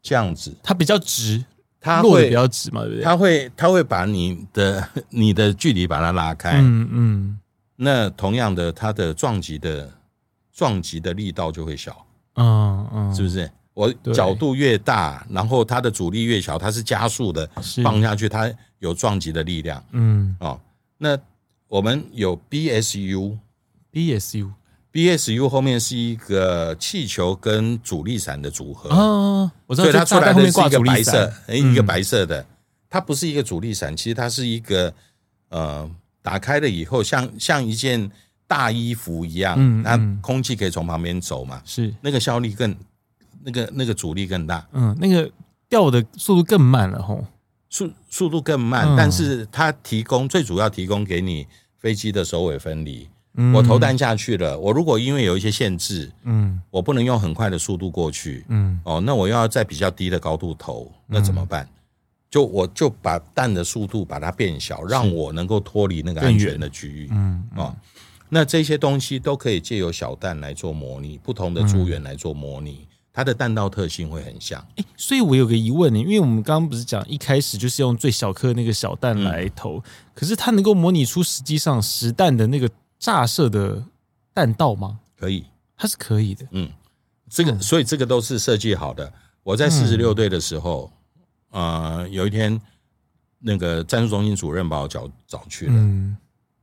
这样子，它比较直，它会比较直嘛，对不对？它会它会把你的 你的距离把它拉开。嗯嗯那同样的，它的撞击的撞击的力道就会小，嗯嗯，是不是？我角度越大，然后它的阻力越小，它是加速的是放下去，它有撞击的力量嗯哦。那我们有 BSU。，BSU BSU 后面是一个气球跟阻力伞的组合，哦，我知道，所以它出来的是一个白色，伞一个白色的，它不是一个阻力伞，其实它是一个呃，打开了以后像像一件大衣服一样，嗯它空气可以从旁边走嘛，是，那个效率更那个那个阻力更大，嗯，那个掉的速度更慢了吼。速速度更慢，嗯。但是它提供最主要提供给你飞机的首尾分离。嗯。我投弹下去了，我如果因为有一些限制，嗯。我不能用很快的速度过去，嗯。哦，那我要在比较低的高度投，那怎么办？就我就把弹的速度把它变小，让我能够脱离那个安全的区域。嗯哦，那这些东西都可以借由小弹来做模拟，不同的诸元来做模拟，它的弹道特性会很像。诶，所以我有个疑问呢，因为我们刚刚不是讲一开始就是用最小颗那个小弹来投，可是它能够模拟出实际上实弹的那个炸射的弹道吗？可以，它是可以的。嗯，这个所以这个都是设计好的。我在四十六队的时候，呃，有一天那个战术中心主任把我找找去了。嗯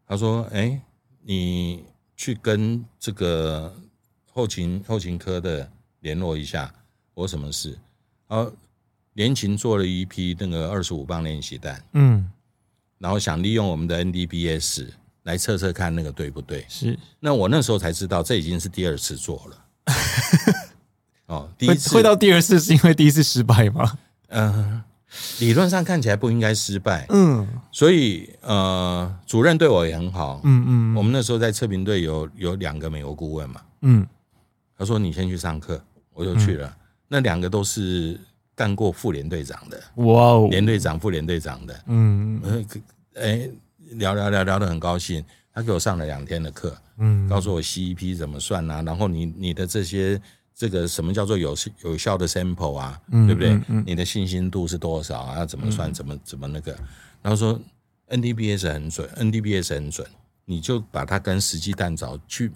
他说：“哎，你去跟这个后勤后勤科的联络一下，我什么事？然后联勤做了一批那个二十五磅练习弹，嗯，然后想利用我们的 NDBS 来测测看那个对不对？是那我那时候才知道，这已经是第二次做了。哦，第一次会到第二次是因为第一次失败吗？呃，理论上看起来不应该失败，嗯所以呃，主任对我也很好。嗯嗯我们那时候在测评队有有两个美国顾问嘛。”嗯他说：“你先去上课。”我就去了。那两个都是干过副连队长的，哇哦，连队长、副连队长的。嗯呃，哎，聊聊聊聊得很高兴。他给我上了两天的课，嗯告诉我 CEP 怎么算啊，然后你你的这些这个什么叫做有有效的 sample 啊，嗯对不对嗯嗯？你的信心度是多少啊？怎么算？怎么怎么那个？然后说 NDBS 很准，NDBS 很准，你就把它跟实际弹着去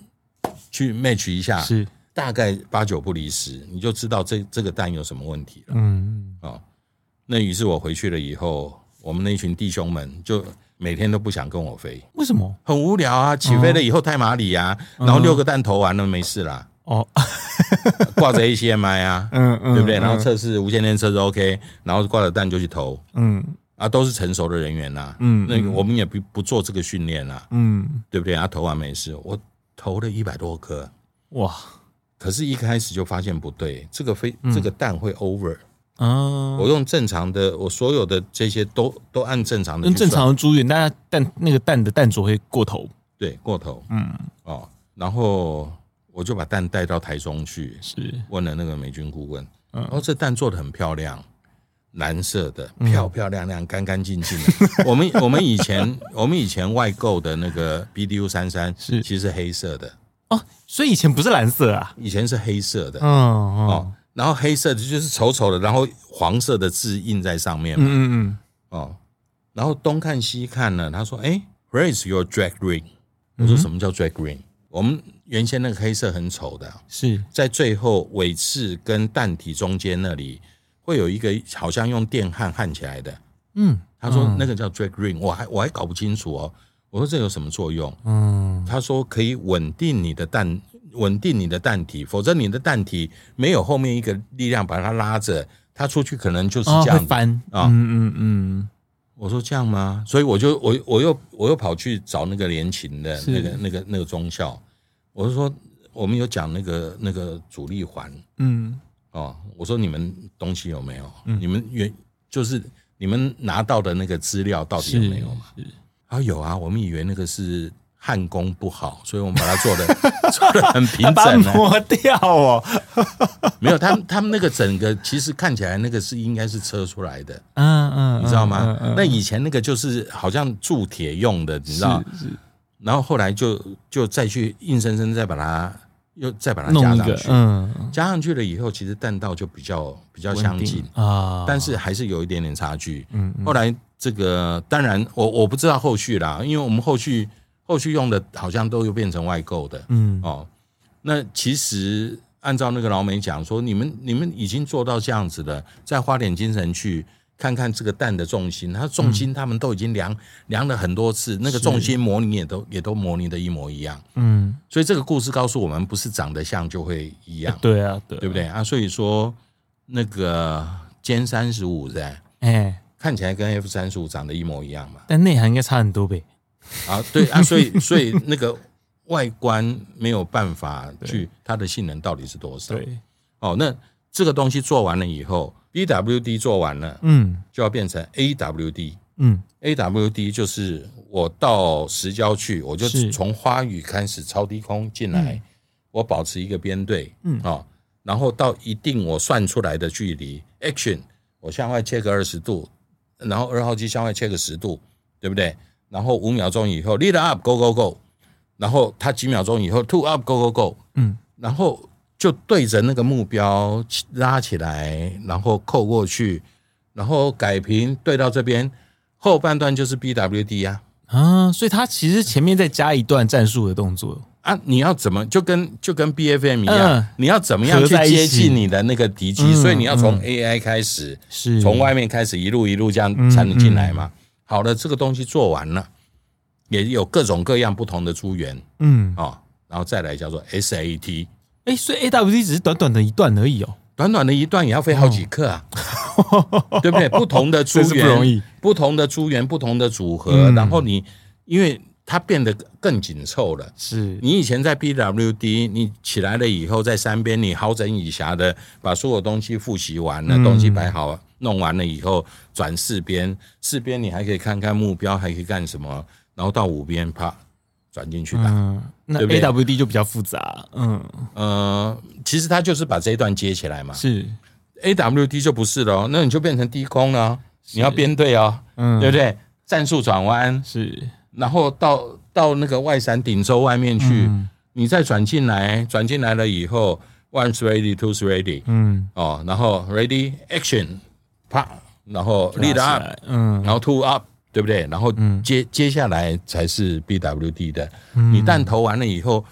去 match 一下，是大概八九不离十，你就知道这这个弹有什么问题了。嗯哦，那于是我回去了以后，我们那群弟兄们就每天都不想跟我飞，为什么？很无聊啊！起飞了以后太麻里啊，然后六个弹投完了没事啦，哦，挂着 ACMI 啊，嗯嗯，对不对？嗯然后测试无线电测试 OK，然后挂着弹就去投嗯啊，都是成熟的人员啦。嗯那个我们也不不做这个训练啦，嗯，对不对？啊，投完没事，我投了一百多颗，哇可是一开始就发现不对，这个飞这个弹会 over。啊，我用正常的，我所有的这些都都按正常的跟正常的猪眼，但弹那个蛋的弹着会过头。对过头。嗯，哦，然后我就把蛋带到台中去，是。问了那个美军顾问，嗯。然后这蛋做的很漂亮，蓝色的，漂漂亮亮，干干净净的。我们我们以前我们以前外购的那个 BDU 三三是。其实是黑色的，哦，所以以前不是蓝色啊。以前是黑色的。嗯哦哦，，然后黑色的就是丑丑的，然后黄色的字印在上面嘛，嗯嗯哦，然后东看西看呢，他说：“哎，Where is your drag ring？” 我说：“什么叫 drag ring？” 我们原先那个黑色很丑的，是在最后尾翅跟弹体中间那里会有一个好像用电焊焊起来的。嗯他说那个叫 drag ring，我还我还搞不清楚哦。我说这有什么作用？嗯他说可以稳定你的弹，稳定你的弹体，否则你的弹体没有后面一个力量把它拉着，它出去可能就是哦这样翻。啊。嗯嗯嗯。我说这样吗？所以我就我我又我又跑去找那个联勤的那个那个那个中校，我就说我们有讲那个那个主力环。嗯。哦，我说你们东西有没有？你们原就是你们拿到的那个资料到底有没有嘛？啊，有啊，我们以为那个是焊工不好，所以我们把它做的 做的很平整，磨掉哦。没有，他们他们那个整个其实看起来那个是应该是车出来的，嗯嗯，你知道吗？那以前那个就是好像铸铁用的，你知道？是。然后后来就就再去硬生生再把它。又再把它加上去，嗯，加上去了以后，其实弹道就比较比较相近啊，但是还是有一点点差距。嗯，后来这个当然我我不知道后续啦，因为我们后续后续用的好像都又变成外购的，嗯哦，那其实按照那个老美讲说，你们你们已经做到这样子了，再花点精神去。看看这个蛋的重心，它重心他们都已经量、嗯、量了很多次，那个重心模拟也都也都模拟的一模一样。嗯，所以这个故事告诉我们，不是长得像就会一样。对啊，对，对不对啊？所以说那个歼三十五在，哎，看起来跟 F 三十五长得一模一样嘛，但内涵应该差很多呗。啊，对啊，所以 所以那个外观没有办法去它的性能到底是多少？对，哦，那这个东西做完了以后。BWD 做完了，嗯，就要变成 AWD，嗯，AWD 就是我到实交去，我就从花语开始超低空进来，嗯、我保持一个编队，嗯，啊，然后到一定我算出来的距离，Action，我向外切个二十度，然后二号机向外切个十度，对不对？然后五秒钟以后，Lead up，Go Go Go，然后他几秒钟以后，Two up，Go Go Go，嗯，然后。就对着那个目标拉起来，然后扣过去，然后改平对到这边，后半段就是 BWD 呀啊，所以他其实前面再加一段战术的动作。啊，你要怎么就跟就跟 BFM 一样，你要怎么样去接近你的那个敌机？所以你要从 AI 开始，是。从外面开始一路一路这样才能进来嘛。好了，这个东西做完了，也有各种各样不同的资源，嗯啊，然后再来叫做 SAT。哎，所以 AWD 只是短短的一段而已哦，短短的一段也要飞好几克啊，哦、对不对？不同的资源 不容易，不同的资源，不同的组合，嗯、然后你因为它变得更紧凑了。是你以前在 BWD，你起来了以后，在山边你好整以暇的把所有东西复习完了，嗯、东西摆好弄完了以后，转四边，四边你还可以看看目标，还可以干什么？然后到五边啪。转进去打，嗯、那 AWD 就比较复杂。嗯呃，其实它就是把这一段接起来嘛。是 AWD 就不是了，那你就变成低空了。是你要编队哦，嗯，对不对？战术转弯是，然后到到那个外伞顶洲外面去，嗯、你再转进来，转进来了以后，one's ready，two's ready，嗯，哦，然后 ready action，啪，然后 lead up，嗯，然后 two up。对不对？然后接接下来才是 BWD 的。你弹投完了以后，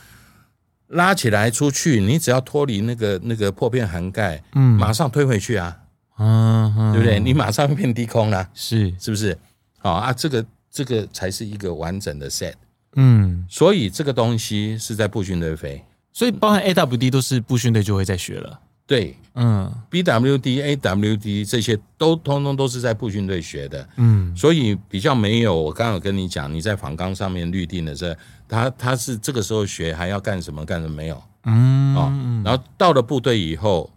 拉起来出去，你只要脱离那个那个破片涵盖，嗯，马上推回去啊，嗯，对不对？你马上变低空了，是是不是？好啊，这个这个才是一个完整的 set。嗯，所以这个东西是在步训队飞，所以包含 AWD 都是步训队就会在学了。对，嗯，BWD、AWD 这些都通通都是在步训队学的，嗯，所以比较没有。我刚刚有跟你讲，你在仿纲上面预定的是，他他是这个时候学还要干什么干什么没有，嗯，哦，然后到了部队以后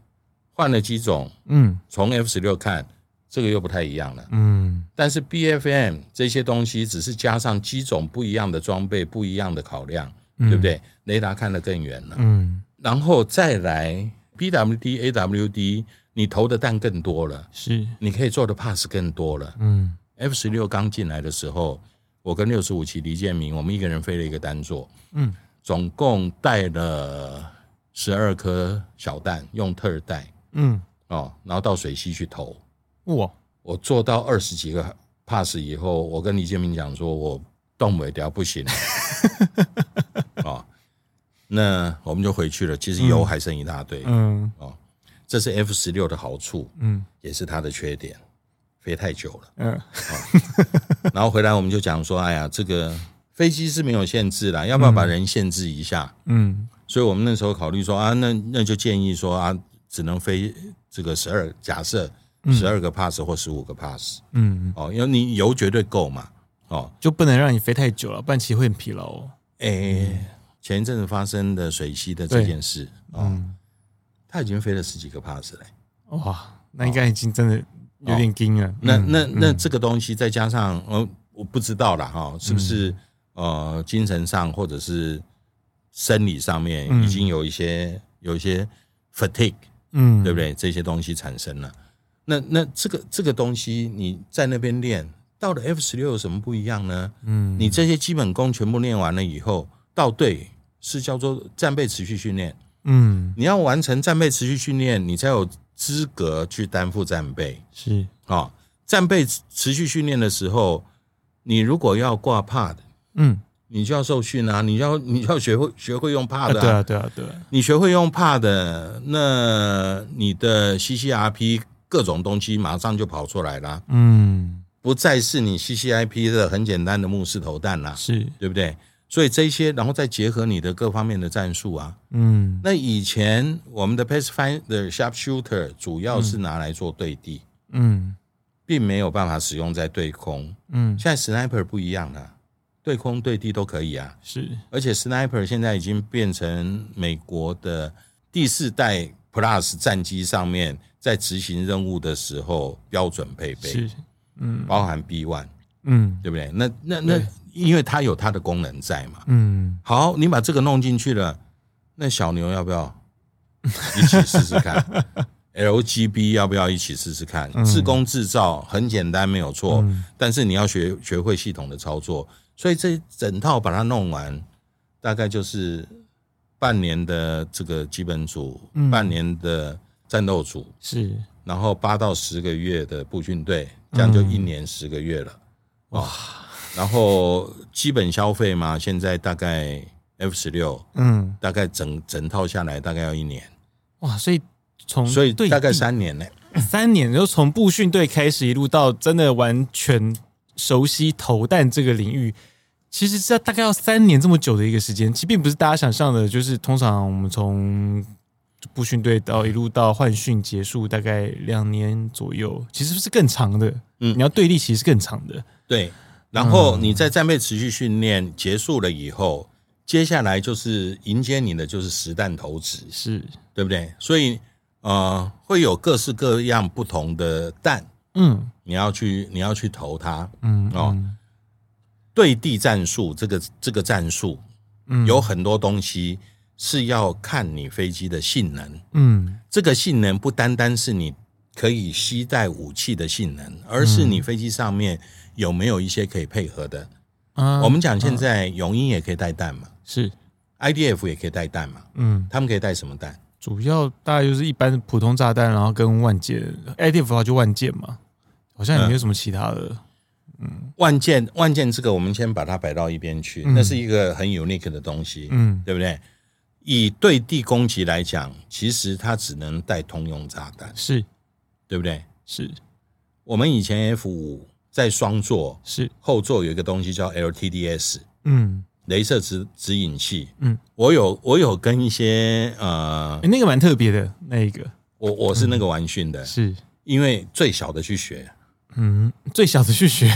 换了机种，嗯，从 F 十六看这个又不太一样了，嗯，但是 BFM 这些东西只是加上机种不一样的装备，不一样的考量，对不对？雷达看得更远了，嗯，然后再来。BWD、AWD，你投的弹更多了，是，你可以做的 pass 更多了。嗯，F 十六刚进来的时候，我跟六十五期李建明，我们一个人飞了一个单座，嗯，总共带了十二颗小弹，用特带，嗯，哦，然后到水西去投，哇，我做到二十几个 pass 以后，我跟李建明讲说，我动不了，不行，哦。那我们就回去了。其实油还剩一大堆。嗯哦，这是 F 十六的好处，嗯，也是它的缺点，飞太久了。嗯，哦，然后回来我们就讲说，哎呀，这个飞机是没有限制啦，要不要把人限制一下？嗯，所以我们那时候考虑说啊，那那就建议说啊，只能飞这个十二，假设十二个 pass 或十五个 pass。嗯哦，因为你油绝对够嘛。哦，就不能让你飞太久了，不然其实会很疲劳哦。哎。前一阵子发生的水西的这件事，嗯，他已经飞了十几个 pass 了，哇，那应该已经真的有点惊了。那那那这个东西再加上，呃，我不知道了哈，是不是呃精神上或者是生理上面已经有一些有一些 fatigue，嗯，对不对？这些东西产生了。那那这个这个东西你在那边练，到了 F 十六有什么不一样呢？嗯，你这些基本功全部练完了以后，到队是叫做战备持续训练。嗯，你要完成战备持续训练，你才有资格去担负战备。是。啊、哦，战备持续训练的时候，你如果要挂 POD，嗯，你就要受训啊，你要你要学会学会用 POD 啊，对啊对啊对啊，你学会用 POD，那你的 CCRP 各种东西马上就跑出来了，嗯，不再是你 CCIP 的很简单的目视投弹了，是。对不对？所以这些，然后再结合你的各方面的战术啊，嗯，那以前我们的 Pathfinder Sharpshooter 主要是拿来做对地，嗯，并没有办法使用在对空，嗯，现在 Sniper 不一样了，对空对地都可以啊，是，而且 Sniper 现在已经变成美国的第四代 Plus 战机上面在执行任务的时候标准配备，是，嗯，包含 B One，嗯，对不对？那那那。因为它有它的功能在嘛，嗯，好，你把这个弄进去了，那小牛要不要一起试试看？LGB 要不要一起试试看？自工自造很简单，没有错，但是你要学学会系统的操作，所以这整套把它弄完，大概就是半年的这个基本组，半年的战斗组是，然后八到十个月的步训队，这样就一年十个月了，哇。然后基本消费嘛，现在大概 F 十六，嗯，大概整整套下来大概要一年，哇，所以从所以大概三年呢，三年，就从步训队开始一路到真的完全熟悉投弹这个领域，其实这大概要三年这么久的一个时间，其实并不是大家想象的，就是通常我们从步训队到一路到换训结束大概两年左右，其实是更长的，嗯，你要对立其实是更长的，对。然后你在战备持续训练结束了以后，接下来就是迎接你的就是实弹投掷，是。对不对？所以呃，会有各式各样不同的弹，嗯，你要去你要去投它，嗯哦，对地战术这个这个战术，嗯，有很多东西是要看你飞机的性能，嗯，这个性能不单单是你可以携带武器的性能，而是你飞机上面。有没有一些可以配合的？啊，我们讲现在永鹰也可以带弹嘛，是，IDF 也可以带弹嘛，嗯，他们可以带什么弹？主要大概就是一般普通炸弹，然后跟万箭，IDF 的话就万箭嘛，好像也没有什么其他的。嗯，万箭，万箭这个我们先把它摆到一边去，那是一个很 unique 的东西，嗯，对不对？以对地攻击来讲，其实它只能带通用炸弹，是，对不对？是我们以前 F 五。在双座是。后座有一个东西叫 LTDS，嗯，镭射指指引器，嗯，我有我有跟一些呃，那个蛮特别的那一个，我我是那个玩训的，是。因为最小的去学，嗯，最小的去学，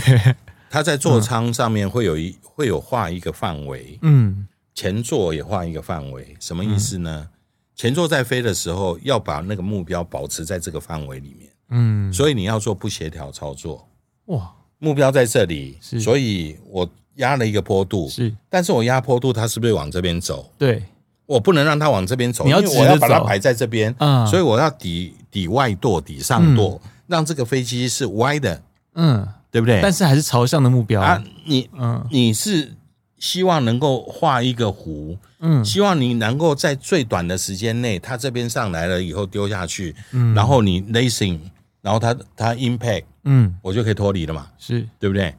他在座舱上面会有一会有画一个范围，嗯，前座也画一个范围，什么意思呢？前座在飞的时候要把那个目标保持在这个范围里面，嗯，所以你要做不协调操作。哇，目标在这里，是。所以我压了一个坡度，是，但是我压坡度，它是不是往这边走？对，我不能让它往这边走，你要因为我要把它排在这边，嗯，所以我要底底外舵，底上舵，嗯、让这个飞机是歪的，嗯，对不对？但是还是朝向的目标。啊，你，嗯，你是希望能够画一个弧，嗯，希望你能够在最短的时间内，它这边上来了以后丢下去，嗯，然后你 lacing。然后它它 impact，嗯，我就可以脱离了嘛，是。对不对？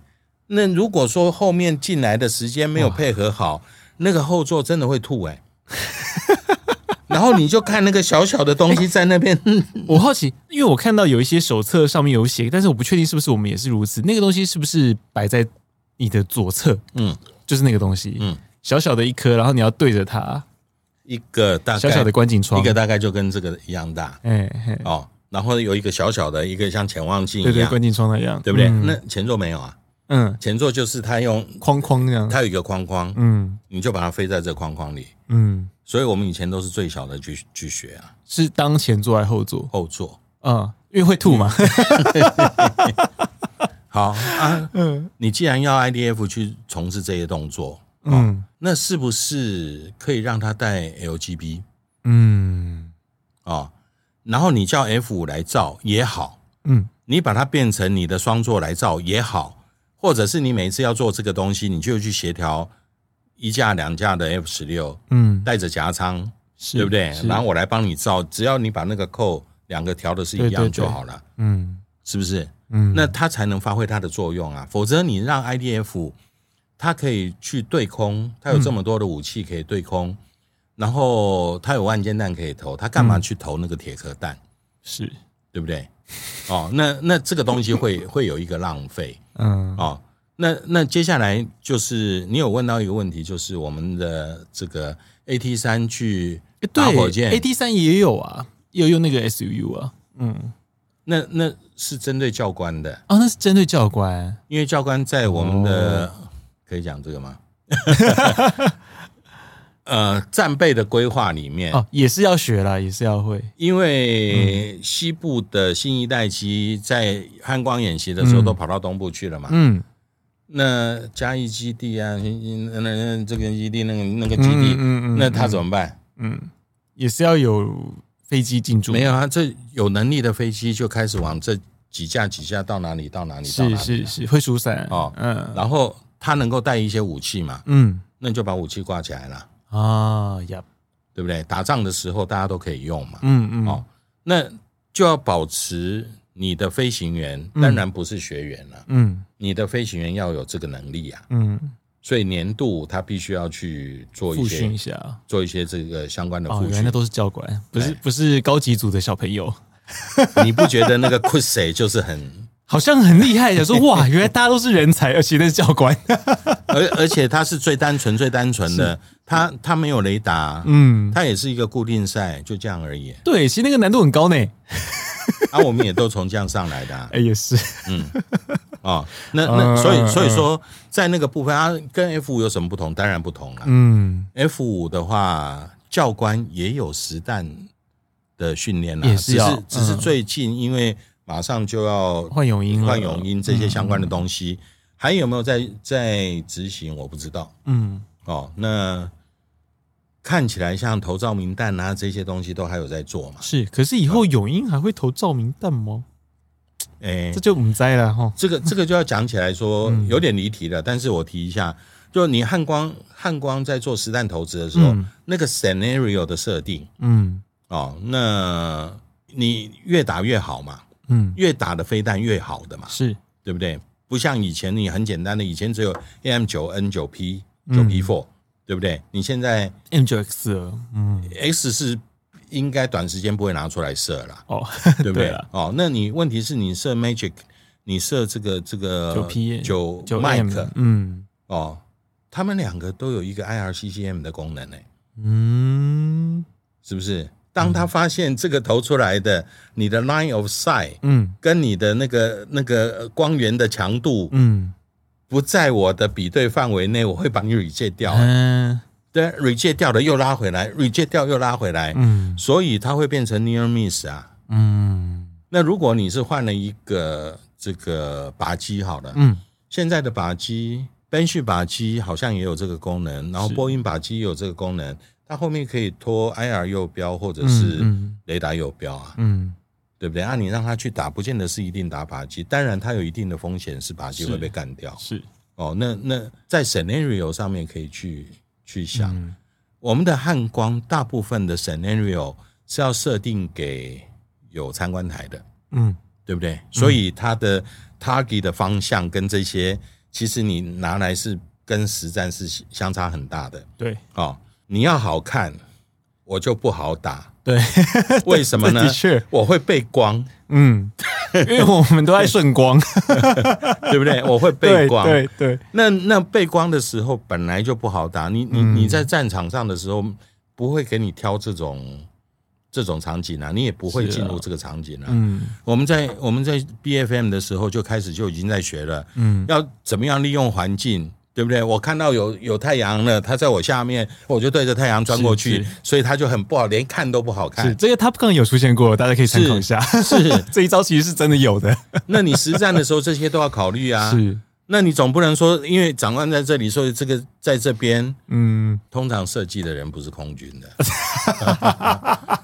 那如果说后面进来的时间没有配合好，那个后座真的会吐哎。然后你就看那个小小的东西在那边，我好奇，因为我看到有一些手册上面有写，但是我不确定是不是我们也是如此。那个东西是不是摆在你的左侧？嗯，就是那个东西，嗯，小小的一颗，然后你要对着它，一个大小小的观景窗，一个大概就跟这个一样大，哎，哦。然后有一个小小的一个像潜望镜一样，对对，观景窗那样，对不对？嗯、那前座没有啊？嗯，前座就是它用框框这样，它有一个框框，嗯，你就把它飞在这个框框里，嗯。所以我们以前都是最小的去去学啊。是当前座还是后座？后座，嗯，因为会吐嘛。好啊，嗯，你既然要 IDF 去从事这些动作，嗯，那是不是可以让他带 LGB？嗯，哦，然后你叫 F 五来造也好，嗯，你把它变成你的双座来造也好，或者是你每次要做这个东西，你就去协调一架两架的 F 十六，嗯，带着夹舱，对不对？然后我来帮你造，只要你把那个扣两个调的是一样就好了，嗯，是不是？嗯，那它才能发挥它的作用啊，否则你让 IDF 它可以去对空，它有这么多的武器可以对空，嗯、然后他有万箭弹可以投，他干嘛去投那个铁壳弹？是对不对？哦，那那这个东西会 会有一个浪费，嗯，哦，那那接下来就是你有问到一个问题，就是我们的这个 AT 三去打火箭，AT 三也有啊，也有用那个 SUU 啊，嗯。那那是针对教官的哦，那是针对教官，因为教官在我们的、哦、可以讲这个吗？呃，战备的规划里面哦，也是要学啦，也是要会。因为西部的新一代机在汉光演习的时候都跑到东部去了嘛，嗯，那嘉义基地啊，那那这个基地，那个那个基地，嗯嗯嗯、那他怎么办？嗯，也是要有。飞机进驻没有啊？这有能力的飞机就开始往这几架几架到哪里到哪里？是是是，会疏散哦。嗯，然后他能够带一些武器嘛？嗯，那你就把武器挂起来了啊呀，对不对？打仗的时候大家都可以用嘛。嗯嗯哦，那就要保持你的飞行员，当然不是学员了。嗯，你的飞行员要有这个能力啊。嗯。所以年度他必须要去做一些，一做一些这个相关的复训。哦，原来那都是教官，不是不是高级组的小朋友。你不觉得那个 Quincy 就是很，好像很厉害的？说 哇，原来大家都是人才，而且那是教官。而而且他是最单纯、最单纯的，他他没有雷达，嗯，他也是一个固定赛，就这样而已。对，其实那个难度很高呢。啊，我们也都从这样上来的，啊，哎，也是，嗯，哦，那那所以所以说，在那个部分，啊，跟 F 五有什么不同？当然不同了。嗯，F 五的话，教官也有实弹的训练了，只是只是最近，因为马上就要换泳衣，换泳衣这些相关的东西，还有没有在在执行？我不知道。嗯，哦，那。看起来像投照明弹啊，这些东西都还有在做嘛？是，可是以后泳鹰还会投照明弹吗？哎、欸，这就唔知了哈。这个这个就要讲起来说 有点离题了，但是我提一下，就你汉光汉光在做实弹投资的时候，嗯、那个 scenario 的设定，嗯，哦，那你越打越好嘛，嗯，越打的飞弹越好的嘛，是对不对？不像以前你很简单的，以前只有 AM 九 N 九 P 九 P four。对不对？你现在 M9X 嗯，X 是应该短时间不会拿出来射了，哦，对不对？对哦，那你问题是你射 Magic，你射这个这个九 P 九九 Mike，嗯，哦，他们两个都有一个 IRCCM 的功能呢，嗯，是不是？当他发现这个投出来的你的 Line of Sight，嗯，跟你的那个那个光源的强度，嗯。不在我的比对范围内，我会把你 reject 掉。嗯，对，reject 掉了又拉回来，reject 掉又拉回来。嗯，所以它会变成 near miss 啊。嗯，那如果你是换了一个这个靶机，好了，嗯，现在的靶机，Bench 靶机好像也有这个功能，然后波音靶机也有这个功能，它后面可以拖 IR 右标或者是雷达右标啊。嗯。对不对？啊，你让他去打，不见得是一定打靶机。当然，它有一定的风险，是靶机会被干掉。是，是哦，那那在 scenario 上面可以去去想，嗯、我们的汉光大部分的 scenario 是要设定给有参观台的，嗯，对不对？所以它的 target 的方向跟这些，其实你拿来是跟实战是相差很大的。对，哦，你要好看，我就不好打。对，为什么呢？的确，我会背光，嗯，因为我们都在顺光，对不对？我会背光，对对。那那背光的时候本来就不好打，你你你在战场上的时候不会给你挑这种这种场景啊，你也不会进入这个场景啊。嗯，我们在我们在 BFM 的时候就开始就已经在学了，嗯，要怎么样利用环境对不对？我看到有有太阳了，它在我下面，我就对着太阳钻过去，所以它就很不好，连看都不好看。是这个 Top Gun 有出现过，大家可以参考一下。是，是 这一招其实是真的有的。那你实战的时候，这些都要考虑啊。是。那你总不能说，因为长官在这里，所以这个在这边，嗯，通常设计的人不是空军的，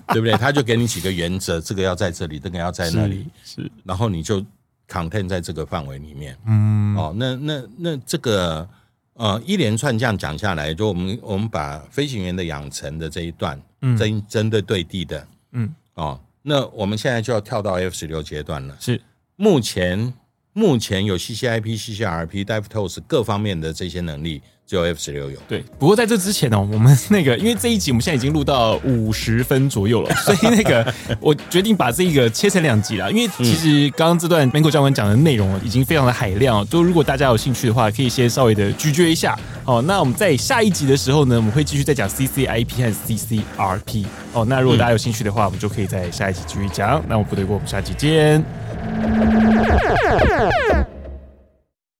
对不对？他就给你几个原则，这个要在这里，这个要在那里，是，是然后你就 content 在这个范围里面，嗯，哦，那那那这个呃一连串这样讲下来，就我们我们把飞行员的养成的这一段，嗯，针针对对地的，嗯，哦，那我们现在就要跳到 F 十六阶段了，是目前。目前有 CCIP、CCRP、Dive TOS 各方面的这些能力，只有 F 十六有。对，不过在这之前呢，我们那个因为这一集我们现在已经录到五十分左右了，所以那个我决定把这个切成两集了。因为其实刚刚这段 Mango 教官讲的内容已经非常的海量，就如果大家有兴趣的话，可以先稍微的咀嚼一下。哦，那我们在下一集的时候呢，我们会继续再讲 CCIP 和 CCRP。哦，那如果大家有兴趣的话，我们就可以在下一集继续讲。那我部队锅，我们下期见。